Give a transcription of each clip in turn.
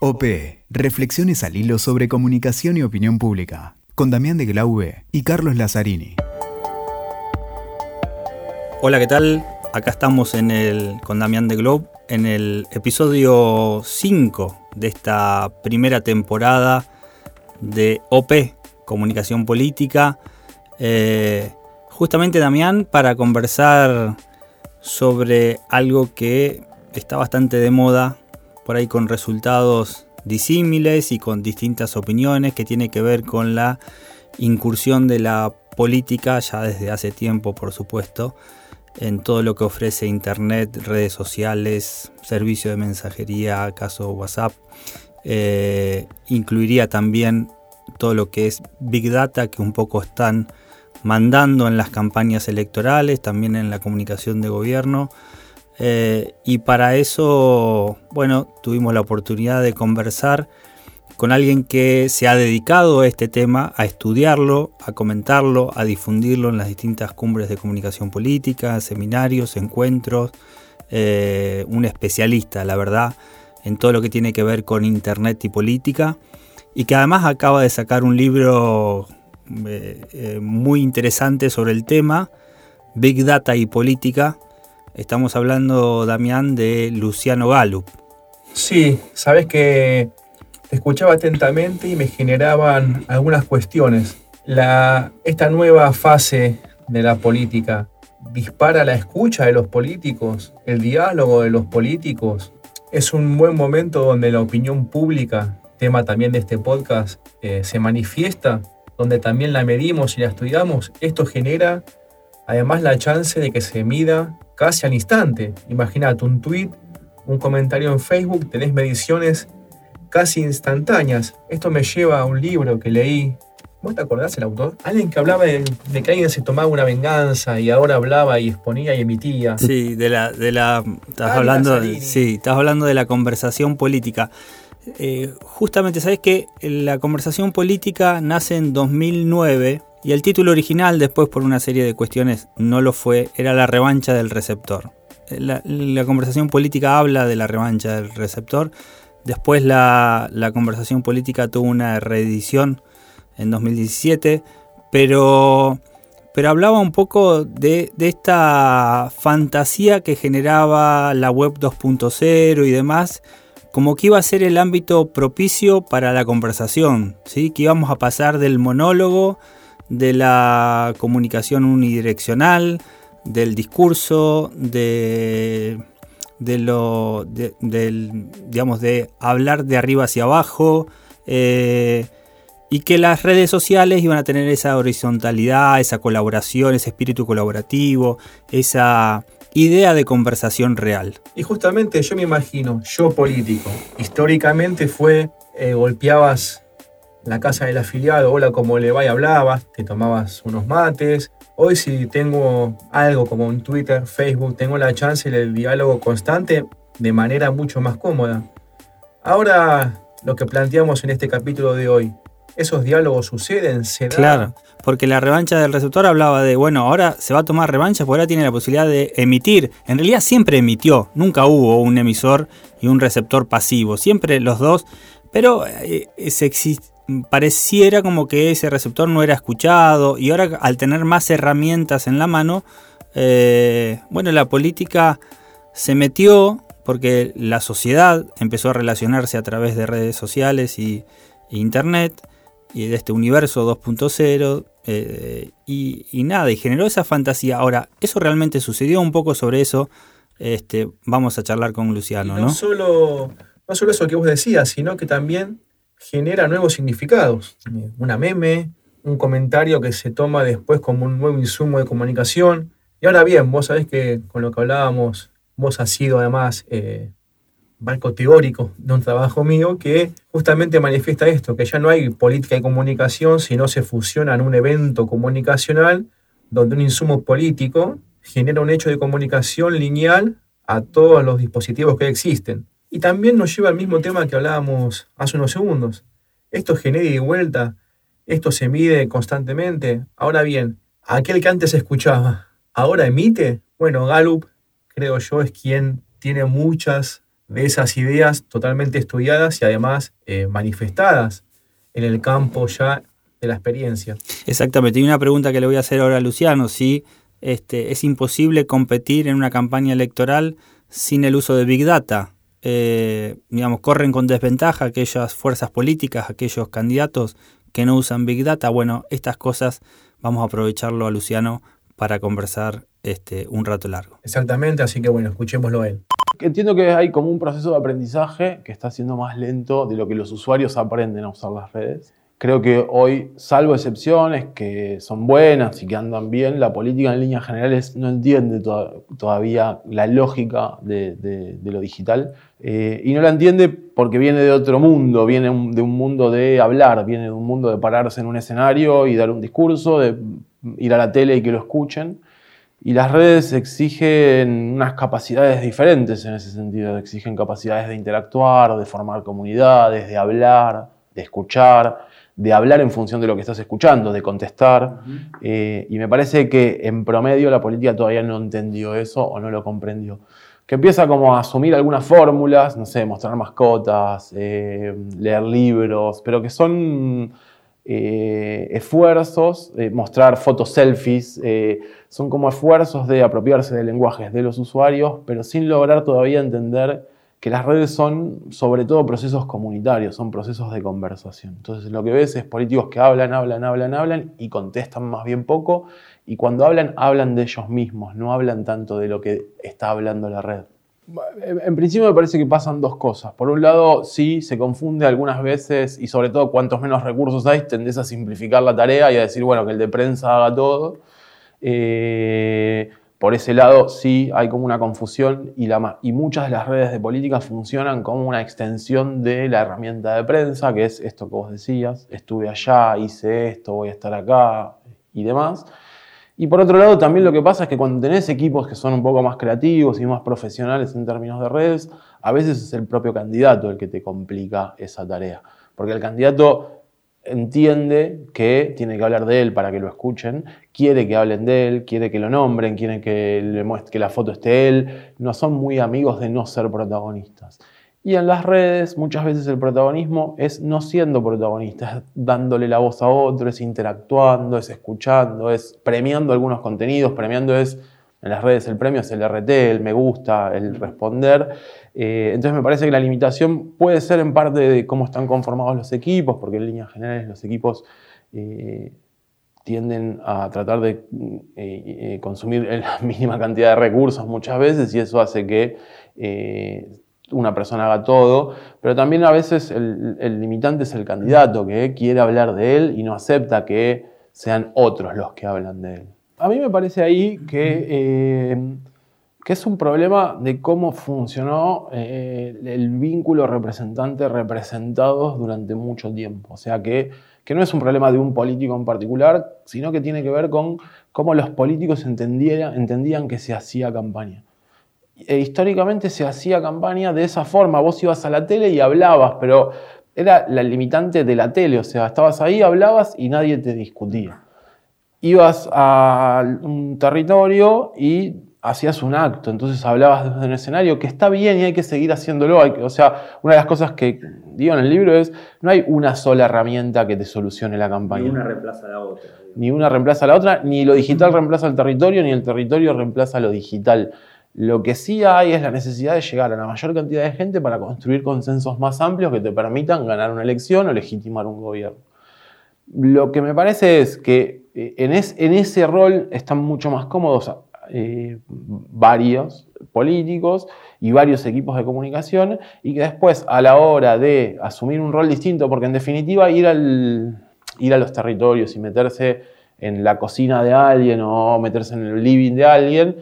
OP, Reflexiones al hilo sobre comunicación y opinión pública, con Damián de Glaube y Carlos Lazzarini. Hola, ¿qué tal? Acá estamos en el, con Damián de Globe en el episodio 5 de esta primera temporada de OP, Comunicación Política. Eh, justamente, Damián, para conversar sobre algo que está bastante de moda, por ahí con resultados disímiles y con distintas opiniones, que tiene que ver con la incursión de la política, ya desde hace tiempo, por supuesto, en todo lo que ofrece Internet, redes sociales, servicio de mensajería, caso WhatsApp. Eh, incluiría también todo lo que es Big Data, que un poco están mandando en las campañas electorales, también en la comunicación de gobierno. Eh, y para eso, bueno, tuvimos la oportunidad de conversar con alguien que se ha dedicado a este tema, a estudiarlo, a comentarlo, a difundirlo en las distintas cumbres de comunicación política, seminarios, encuentros, eh, un especialista, la verdad, en todo lo que tiene que ver con Internet y política, y que además acaba de sacar un libro eh, muy interesante sobre el tema, Big Data y Política. Estamos hablando, Damián, de Luciano Gallup. Sí, sabes que escuchaba atentamente y me generaban algunas cuestiones. Esta nueva fase de la política dispara la escucha de los políticos, el diálogo de los políticos. Es un buen momento donde la opinión pública, tema también de este podcast, eh, se manifiesta donde también la medimos y la estudiamos, esto genera además la chance de que se mida casi al instante. Imagínate un tweet, un comentario en Facebook, tenés mediciones casi instantáneas. Esto me lleva a un libro que leí. ¿Vos te acordás el autor? Alguien que hablaba de, que alguien se tomaba una venganza y ahora hablaba y exponía y emitía. Sí, de la, de la, estás hablando, sí, estás hablando de la conversación política. Eh, justamente, ¿sabes que La conversación política nace en 2009 y el título original, después por una serie de cuestiones, no lo fue, era La revancha del receptor. Eh, la, conversación política habla de la revancha del receptor. Después la, conversación política tuvo una reedición en 2017, pero, pero hablaba un poco de, de esta fantasía que generaba la web 2.0 y demás como que iba a ser el ámbito propicio para la conversación, ¿sí? que íbamos a pasar del monólogo, de la comunicación unidireccional, del discurso, de, de lo, digamos, de hablar de arriba hacia abajo, eh, y que las redes sociales iban a tener esa horizontalidad, esa colaboración, ese espíritu colaborativo, esa idea de conversación real. Y justamente yo me imagino, yo político, históricamente fue, eh, golpeabas la casa del afiliado, hola, como le va y hablabas, te tomabas unos mates. Hoy si tengo algo como un Twitter, Facebook, tengo la chance del diálogo constante de manera mucho más cómoda. Ahora lo que planteamos en este capítulo de hoy, esos diálogos suceden, se. Claro, porque la revancha del receptor hablaba de, bueno, ahora se va a tomar revancha porque ahora tiene la posibilidad de emitir. En realidad siempre emitió, nunca hubo un emisor y un receptor pasivo, siempre los dos, pero eh, pareciera como que ese receptor no era escuchado y ahora al tener más herramientas en la mano, eh, bueno, la política se metió porque la sociedad empezó a relacionarse a través de redes sociales y, e internet y de este universo 2.0 eh, y, nada, y generó esa fantasía. Ahora, ¿eso realmente sucedió? Un poco sobre eso este, vamos a charlar con Luciano, ¿no? Solo, no solo eso que vos decías, sino que también genera nuevos significados. Una meme, un comentario que se toma después como un nuevo insumo de comunicación. Y ahora bien, vos sabés que con lo que hablábamos, vos has sido además eh, marco teórico de un trabajo mío que justamente manifiesta esto, que ya no hay política de comunicación, sino se fusiona en un evento comunicacional donde un insumo político genera un hecho de comunicación lineal a todos los dispositivos que existen. Y también nos lleva al mismo tema que hablábamos hace unos segundos. Esto genera y vuelta, esto se mide constantemente. Ahora bien, aquel que antes escuchaba, ahora emite. Bueno, Gallup, creo yo, es quien tiene muchas de esas ideas totalmente estudiadas y además eh, manifestadas en el campo ya de la experiencia. Exactamente. Y una pregunta que le voy a hacer ahora a Luciano, si este, es imposible competir en una campaña electoral sin el uso de Big Data. Eh, digamos, corren con desventaja aquellas fuerzas políticas, aquellos candidatos que no usan Big Data. Bueno, estas cosas vamos a aprovecharlo a Luciano para conversar este, un rato largo. Exactamente, así que bueno, escuchémoslo a él. Entiendo que hay como un proceso de aprendizaje que está siendo más lento de lo que los usuarios aprenden a usar las redes. Creo que hoy, salvo excepciones que son buenas y que andan bien, la política en líneas generales no entiende todavía la lógica de, lo digital. Eh, y no la entiende porque viene de otro mundo, viene de un mundo de hablar, viene de un mundo de pararse en un escenario y dar un discurso, de ir a la tele y que lo escuchen. Y las redes exigen unas capacidades diferentes en ese sentido, exigen capacidades de interactuar, de formar comunidades, de hablar, de escuchar de hablar en función de lo que estás escuchando, de contestar. Eh, y me parece que en promedio la política todavía no entendió eso o no lo comprendió. Que empieza como a asumir algunas fórmulas, no sé, mostrar mascotas, eh, leer libros, pero que son eh, esfuerzos, mostrar fotos selfies, son como esfuerzos de apropiarse de lenguajes de los usuarios, pero sin lograr todavía entender que las redes son sobre todo procesos comunitarios, son procesos de conversación. Entonces lo que ves es políticos que hablan, hablan, hablan, hablan y contestan más bien poco, y cuando hablan, hablan de ellos mismos, no hablan tanto de lo que está hablando la red. En principio me parece que pasan dos cosas. Por un lado, sí, se confunde algunas veces y sobre todo cuantos menos recursos hay, tendés a simplificar la tarea y a decir, bueno, que el de prensa haga todo. Eh, por ese lado sí hay como una confusión y, y muchas de las redes de política funcionan como una extensión de la herramienta de prensa, que es esto que vos decías, estuve allá, hice esto, voy a estar acá y demás. Y por otro lado también lo que pasa es que cuando tenés equipos que son un poco más creativos y más profesionales en términos de redes, a veces es el propio candidato el que te complica esa tarea. Porque el candidato entiende que tiene que hablar de él para que lo escuchen, quiere que hablen de él, quiere que lo nombren, quiere que, le muestre, que la foto esté él, no son muy amigos de no ser protagonistas. Y en las redes muchas veces el protagonismo es no siendo protagonista, es dándole la voz a otro, es interactuando, es escuchando, es premiando algunos contenidos, premiando es en las redes el premio es el RT, el me gusta, el responder. Eh, entonces me parece que la limitación puede ser en parte de cómo están conformados los equipos, porque en líneas generales los equipos eh, tienden a tratar de eh, consumir la mínima cantidad de recursos muchas veces y eso hace que una persona haga todo, pero también a veces el, el limitante es el candidato que quiere hablar de él y no acepta que sean otros los que hablan de él. A mí me parece ahí que, eh, que es un problema de cómo funcionó eh, el vínculo representante-representados durante mucho tiempo. O sea, que, que, no es un problema de un político en particular, sino que tiene que ver con cómo los políticos entendían, entendían que se hacía campaña. E históricamente se hacía campaña de esa forma. Vos ibas a la tele y hablabas, pero era la limitante de la tele. O sea, estabas ahí, hablabas y nadie te discutía ibas a un territorio y hacías un acto, entonces hablabas desde un escenario que está bien y hay que seguir haciéndolo. o sea, una de las cosas que digo en el libro es, no hay una sola herramienta que te solucione la campaña. Ni una reemplaza a la otra. Ni una reemplaza a la otra, ni lo digital reemplaza al territorio, ni el territorio reemplaza lo digital. Lo que sí hay es la necesidad de llegar a la mayor cantidad de gente para construir consensos más amplios que te permitan ganar una elección o legitimar un gobierno. Lo que me parece es que eh, en, ese rol están mucho más cómodos eh, varios políticos y varios equipos de comunicación y que después a la hora de asumir un rol distinto, porque en definitiva ir, ir a los territorios y meterse en la cocina de alguien o meterse en el living de alguien,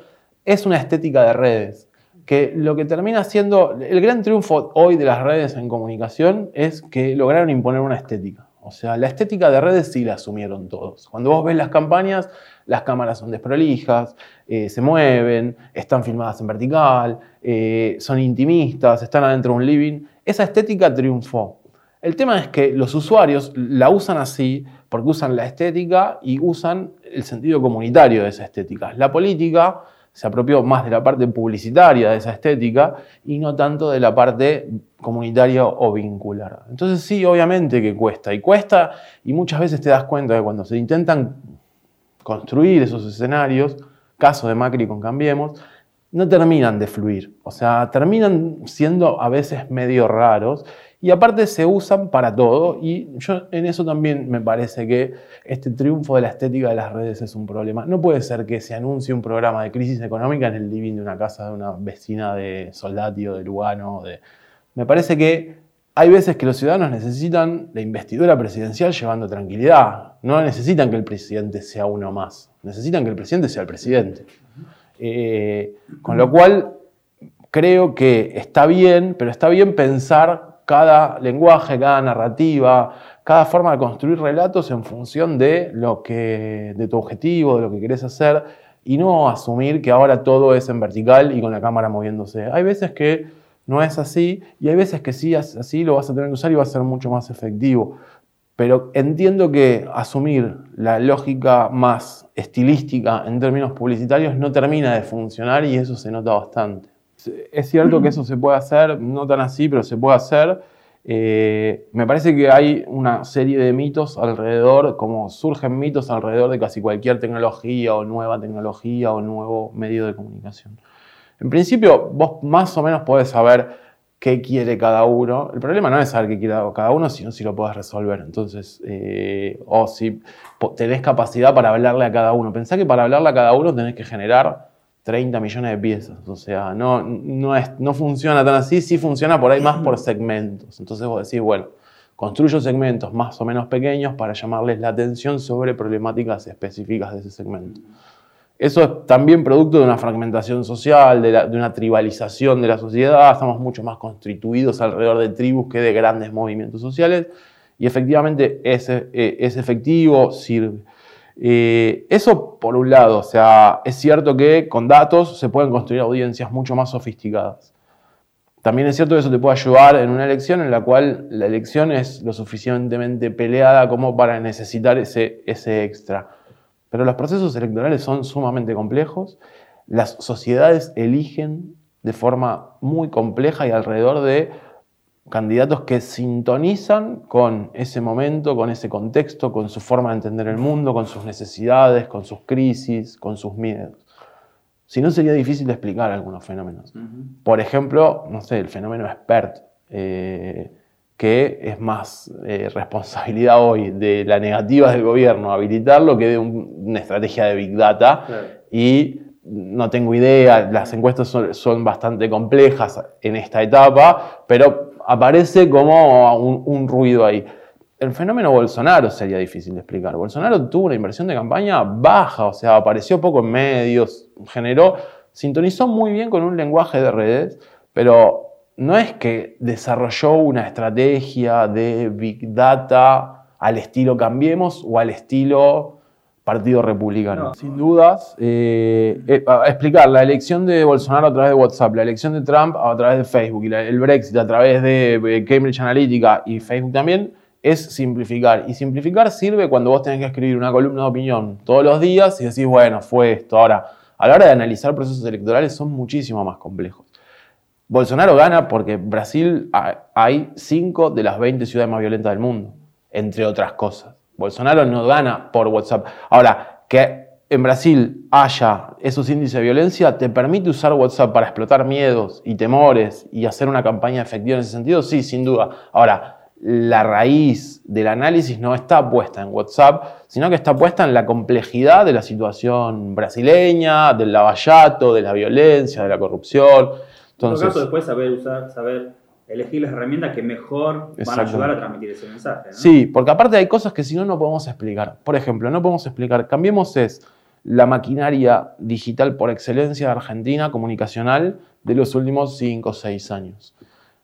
es una estética de redes. Que lo que termina siendo el gran triunfo hoy de las redes en comunicación es que lograron imponer una estética. O sea, la estética de redes sí la asumieron todos. Cuando vos ves las campañas, las cámaras son desprolijas, eh, se mueven, están filmadas en vertical, eh, son intimistas, están adentro de un living. Esa estética triunfó. El tema es que los usuarios la usan así porque usan la estética y usan el sentido comunitario de esa estética. La política se apropió más de la parte publicitaria de esa estética y no tanto de la parte comunitaria o vincular. Entonces sí, obviamente que cuesta, y cuesta, y muchas veces te das cuenta que cuando se intentan construir esos escenarios, caso de Macri con Cambiemos, no terminan de fluir, o sea, terminan siendo a veces medio raros y aparte se usan para todo y yo en eso también me parece que este triunfo de la estética de las redes es un problema. No puede ser que se anuncie un programa de crisis económica en el living de una casa de una vecina de Soldati o de Lugano. De... Me parece que hay veces que los ciudadanos necesitan la investidura presidencial llevando tranquilidad. No necesitan que el presidente sea uno más. Necesitan que el presidente sea el presidente. Eh, con lo cual, creo que está bien, pero está bien pensar cada lenguaje, cada narrativa, cada forma de construir relatos en función de, lo que, de tu objetivo, de lo que querés hacer, y no asumir que ahora todo es en vertical y con la cámara moviéndose. Hay veces que no es así y hay veces que sí, así lo vas a tener que usar y va a ser mucho más efectivo. Pero entiendo que asumir la lógica más estilística en términos publicitarios no termina de funcionar y eso se nota bastante. Es cierto que eso se puede hacer, no tan así, pero se puede hacer. Eh, me parece que hay una serie de mitos alrededor, como surgen mitos alrededor de casi cualquier tecnología o nueva tecnología o nuevo medio de comunicación. En principio, vos más o menos podés saber qué quiere cada uno. El problema no es saber qué quiere cada uno, sino si lo puedes resolver. Entonces, eh, o si tenés capacidad para hablarle a cada uno. Pensá que para hablarle a cada uno tenés que generar 30 millones de piezas. O sea, no, no, es, no funciona tan así, sí funciona por ahí más por segmentos. Entonces vos decís, bueno, construyo segmentos más o menos pequeños para llamarles la atención sobre problemáticas específicas de ese segmento. Eso es también producto de una fragmentación social, de, una tribalización de la sociedad, estamos mucho más constituidos alrededor de tribus que de grandes movimientos sociales y efectivamente es, eh, es efectivo, sirve. Eh, eso por un lado, o sea, es cierto que con datos se pueden construir audiencias mucho más sofisticadas. También es cierto que eso te puede ayudar en una elección en la cual la elección es lo suficientemente peleada como para necesitar ese, ese extra. Pero los procesos electorales son sumamente complejos. Las sociedades eligen de forma muy compleja y alrededor de candidatos que sintonizan con ese momento, con ese contexto, con su forma de entender el mundo, con sus necesidades, con sus crisis, con sus miedos. Si no, sería difícil explicar algunos fenómenos. Por ejemplo, no sé, el fenómeno expert. Eh, que es más eh, responsabilidad hoy de la negativa del gobierno habilitarlo que de una estrategia de Big Data. Y no tengo idea, las encuestas son, bastante complejas en esta etapa, pero aparece como un, ruido ahí. El fenómeno Bolsonaro sería difícil de explicar. Bolsonaro tuvo una inversión de campaña baja, o sea, apareció poco en medios, generó, sintonizó muy bien con un lenguaje de redes, pero no es que desarrolló una estrategia de Big Data al estilo Cambiemos o al estilo Partido Republicano. Sin dudas, eh, eh, explicar la elección de Bolsonaro a través de WhatsApp, la elección de Trump a través de Facebook y el Brexit a través de eh, Cambridge Analytica y Facebook también es simplificar. Y simplificar sirve cuando vos tenés que escribir una columna de opinión todos los días y decís, bueno, fue esto. Ahora, a la hora de analizar procesos electorales son muchísimo más complejos. Bolsonaro gana porque Brasil hay 5 de las 20 ciudades más violentas del mundo, entre otras cosas. Bolsonaro no gana por WhatsApp. Ahora, que en Brasil haya esos índices de violencia, ¿te permite usar WhatsApp para explotar miedos y temores y hacer una campaña efectiva en ese sentido? Sí, sin duda. Ahora, la raíz del análisis no está puesta en WhatsApp, sino que está puesta en la complejidad de la situación brasileña, del lavallato, de la violencia, de la corrupción. Entonces, en todo caso, después saber usar, saber elegir las herramientas que mejor van a ayudar a transmitir ese mensaje. Sí, porque aparte hay cosas que si no, no podemos explicar. Por ejemplo, no podemos explicar, cambiemos es la maquinaria digital por excelencia de Argentina, comunicacional, de los últimos 5 o 6 años.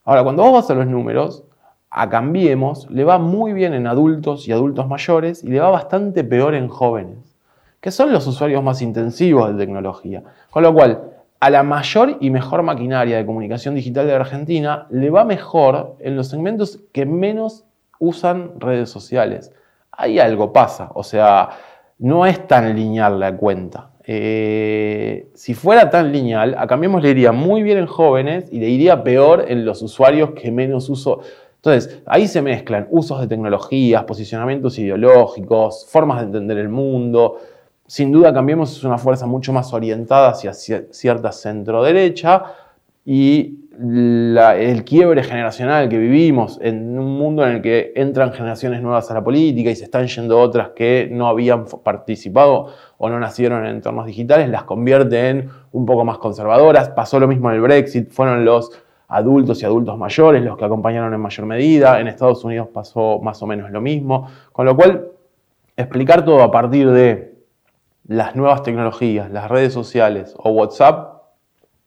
Ahora, cuando vos vas a los números, a Cambiemos le va muy bien en adultos y adultos mayores y le va bastante peor en jóvenes, que son los usuarios más intensivos de tecnología. Con lo cual, a la mayor y mejor maquinaria de comunicación digital de Argentina le va mejor en los segmentos que menos usan redes sociales. Ahí algo pasa, o sea, no es tan lineal la cuenta. Eh, si fuera tan lineal, a Cambiemos le iría muy bien en jóvenes y le iría peor en los usuarios que menos uso. Entonces, ahí se mezclan usos de tecnologías, posicionamientos ideológicos, formas de entender el mundo. Sin duda, Cambiemos es una fuerza mucho más orientada hacia cierta centro-derecha y el quiebre generacional que vivimos en un mundo en el que entran generaciones nuevas a la política y se están yendo otras que no habían participado o no nacieron en entornos digitales, las convierte en un poco más conservadoras. Pasó lo mismo en el Brexit, fueron los adultos y adultos mayores los que acompañaron en mayor medida. En Estados Unidos pasó más o menos lo mismo. Con lo cual, explicar todo a partir de las nuevas tecnologías, las redes sociales o WhatsApp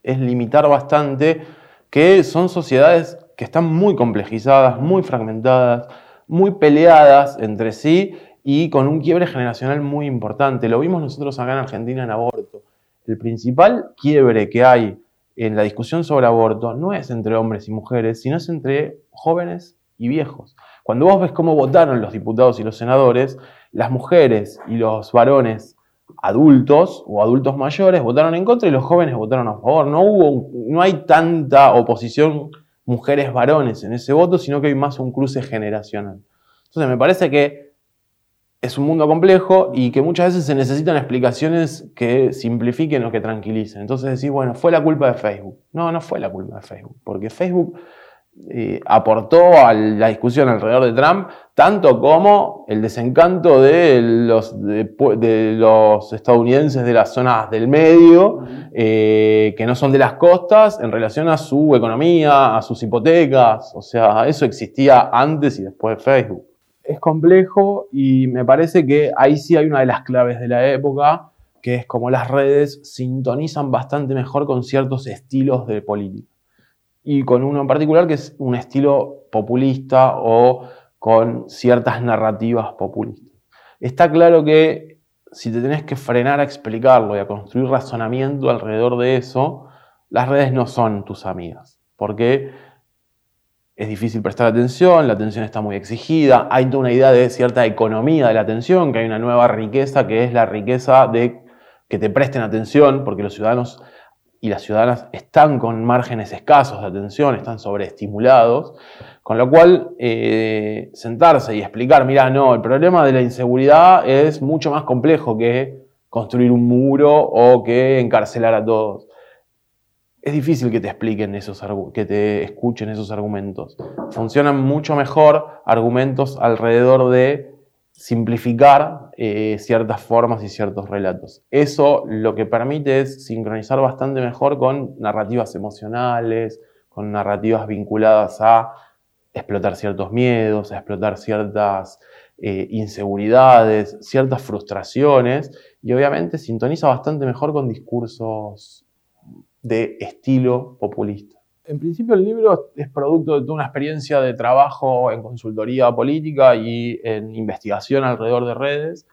es limitar bastante que son sociedades que están muy complejizadas, muy fragmentadas, muy peleadas entre sí y con un quiebre generacional muy importante. Lo vimos nosotros acá en Argentina en aborto. El principal quiebre que hay en la discusión sobre aborto no es entre hombres y mujeres, sino es entre jóvenes y viejos. Cuando vos ves cómo votaron los diputados y los senadores, las mujeres y los varones adultos o adultos mayores votaron en contra y los jóvenes votaron a favor. No, hubo, no hay tanta oposición mujeres-varones en ese voto, sino que hay más un cruce generacional. Entonces me parece que es un mundo complejo y que muchas veces se necesitan explicaciones que simplifiquen o que tranquilicen. Entonces decís, bueno, fue la culpa de Facebook. No, no fue la culpa de Facebook, porque Facebook eh, aportó a la discusión alrededor de Trump, tanto como el desencanto de los, de, los estadounidenses de las zonas del medio, eh, que no son de las costas, en relación a su economía, a sus hipotecas. O sea, eso existía antes y después de Facebook es complejo y me parece que ahí sí hay una de las claves de la época, que es como las redes sintonizan bastante mejor con ciertos estilos de política. Y con uno en particular que es un estilo populista o con ciertas narrativas populistas. Está claro que si te tenés que frenar a explicarlo y a construir razonamiento alrededor de eso, las redes no son tus amigas. Porque es difícil prestar atención, la atención está muy exigida, hay una idea de cierta economía de la atención, que hay una nueva riqueza que es la riqueza de que te presten atención, porque los ciudadanos y las ciudadanas están con márgenes escasos de atención, están sobreestimulados, con lo cual eh, sentarse y explicar, mira, no, el problema de la inseguridad es mucho más complejo que construir un muro o que encarcelar a todos es difícil que te expliquen esos que te escuchen esos argumentos. Funcionan mucho mejor argumentos alrededor de simplificar eh, ciertas formas y ciertos relatos. Eso lo que permite es sincronizar bastante mejor con narrativas emocionales, con narrativas vinculadas a explotar ciertos miedos, a explotar ciertas eh, inseguridades, ciertas frustraciones, y obviamente sintoniza bastante mejor con discursos de estilo populista. En principio el libro es producto de una experiencia de trabajo en consultoría política y en investigación alrededor de redes,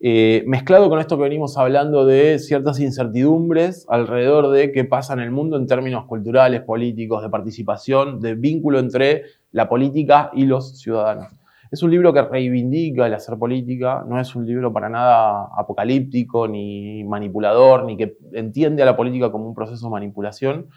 eh, mezclado con esto que venimos hablando de ciertas incertidumbres alrededor de qué pasa en el mundo en términos culturales, políticos, de participación, de vínculo entre la política y los ciudadanos. Es un libro que reivindica el hacer política, no es un libro para nada apocalíptico, ni manipulador, ni que entiende a la política como un proceso de manipulación.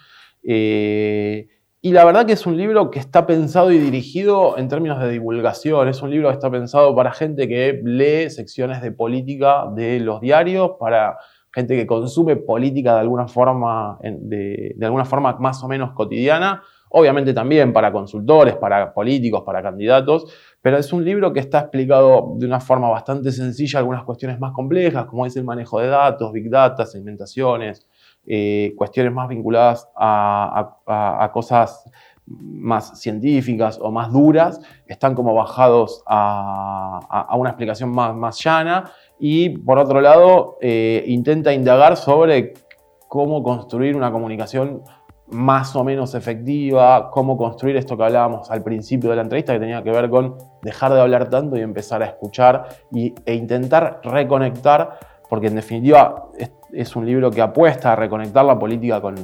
Eh, y la verdad que es un libro que está pensado y dirigido en términos de divulgación. Es un libro que está pensado para gente que lee secciones de política de los diarios, para gente que consume política de alguna forma, de alguna forma más o menos cotidiana. Obviamente también para consultores, para políticos, para candidatos pero es un libro que está explicado de una forma bastante sencilla algunas cuestiones más complejas, como es el manejo de datos, big data, segmentaciones, eh, cuestiones más vinculadas a, cosas más científicas o más duras, están como bajados a, una explicación más, más, llana. Y por otro lado eh, intenta indagar sobre cómo construir una comunicación más o menos efectiva, cómo construir esto que hablábamos al principio de la entrevista, que tenía que ver con dejar de hablar tanto y empezar a escuchar e intentar reconectar, porque en definitiva es, un libro que apuesta a reconectar la política con,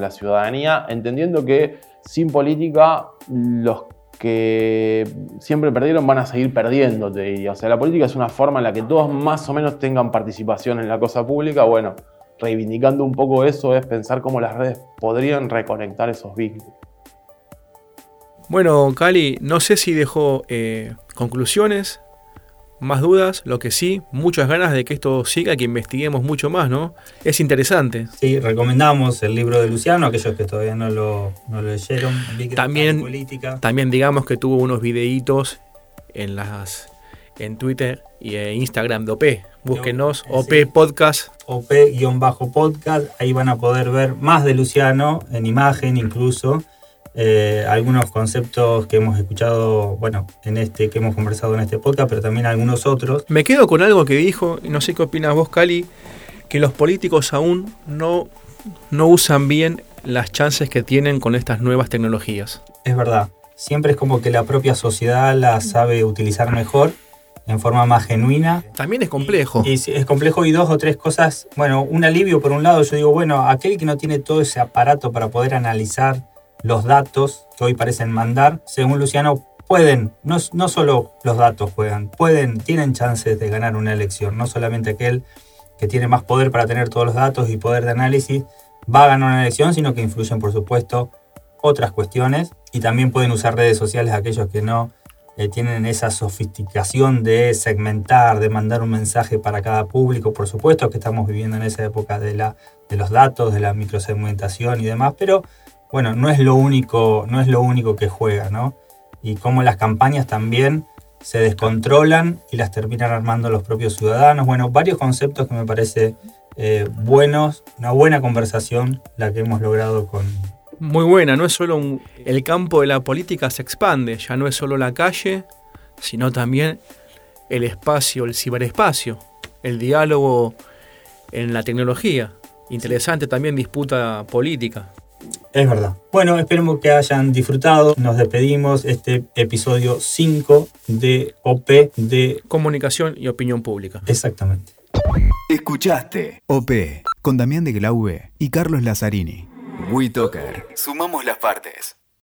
la ciudadanía, entendiendo que sin política los que siempre perdieron van a seguir perdiendo, te diría. O sea, la política es una forma en la que todos más o menos tengan participación en la cosa pública. Bueno, reivindicando un poco eso es pensar cómo las redes podrían reconectar esos vínculos. Bueno, Cali, no sé si dejó eh, conclusiones, más dudas, lo que sí, muchas ganas de que esto siga, que investiguemos mucho más, ¿no? Es interesante. Sí, recomendamos el libro de Luciano, aquellos que todavía no lo, no lo leyeron. También, también digamos que tuvo unos videitos en las en Twitter y en Instagram de OP. Búsquenos OP Podcast. OP-podcast, ahí van a poder ver más de Luciano, en imagen incluso. Eh, algunos conceptos que hemos escuchado, bueno, en este, que hemos conversado en este podcast, pero también algunos otros. Me quedo con algo que dijo, y no sé qué opinas vos, Cali, que los políticos aún no, no usan bien las chances que tienen con estas nuevas tecnologías. Es verdad. Siempre es como que la propia sociedad la sabe utilizar mejor en forma más genuina. También es complejo. Y, es complejo y dos o tres cosas. Bueno, un alivio por un lado, yo digo, bueno, aquel que no tiene todo ese aparato para poder analizar los datos que hoy parecen mandar, según Luciano, pueden, no, solo los datos juegan, pueden, tienen chances de ganar una elección, no solamente aquel que tiene más poder para tener todos los datos y poder de análisis va a ganar una elección, sino que influyen, por supuesto, otras cuestiones y también pueden usar redes sociales aquellos que no eh, tienen esa sofisticación de segmentar, de mandar un mensaje para cada público. Por supuesto que estamos viviendo en esa época de, la, de los datos, de la microsegmentación y demás, pero bueno, no es lo único, no es lo único que juega, ¿no? Y cómo las campañas también se descontrolan y las terminan armando los propios ciudadanos. Bueno, varios conceptos que me parece eh, buenos, una buena conversación la que hemos logrado con... Muy buena, no es solo un, el campo de la política se expande, ya no es solo la calle, sino también el espacio, el ciberespacio, el diálogo en la tecnología. Interesante también disputa política. Es verdad. Bueno, esperemos que hayan disfrutado. Nos despedimos este episodio 5 de OP de Comunicación y Opinión Pública. Exactamente. Escuchaste OP con Damián de Glaube y Carlos Lazzarini. WeToker. Sumamos las partes.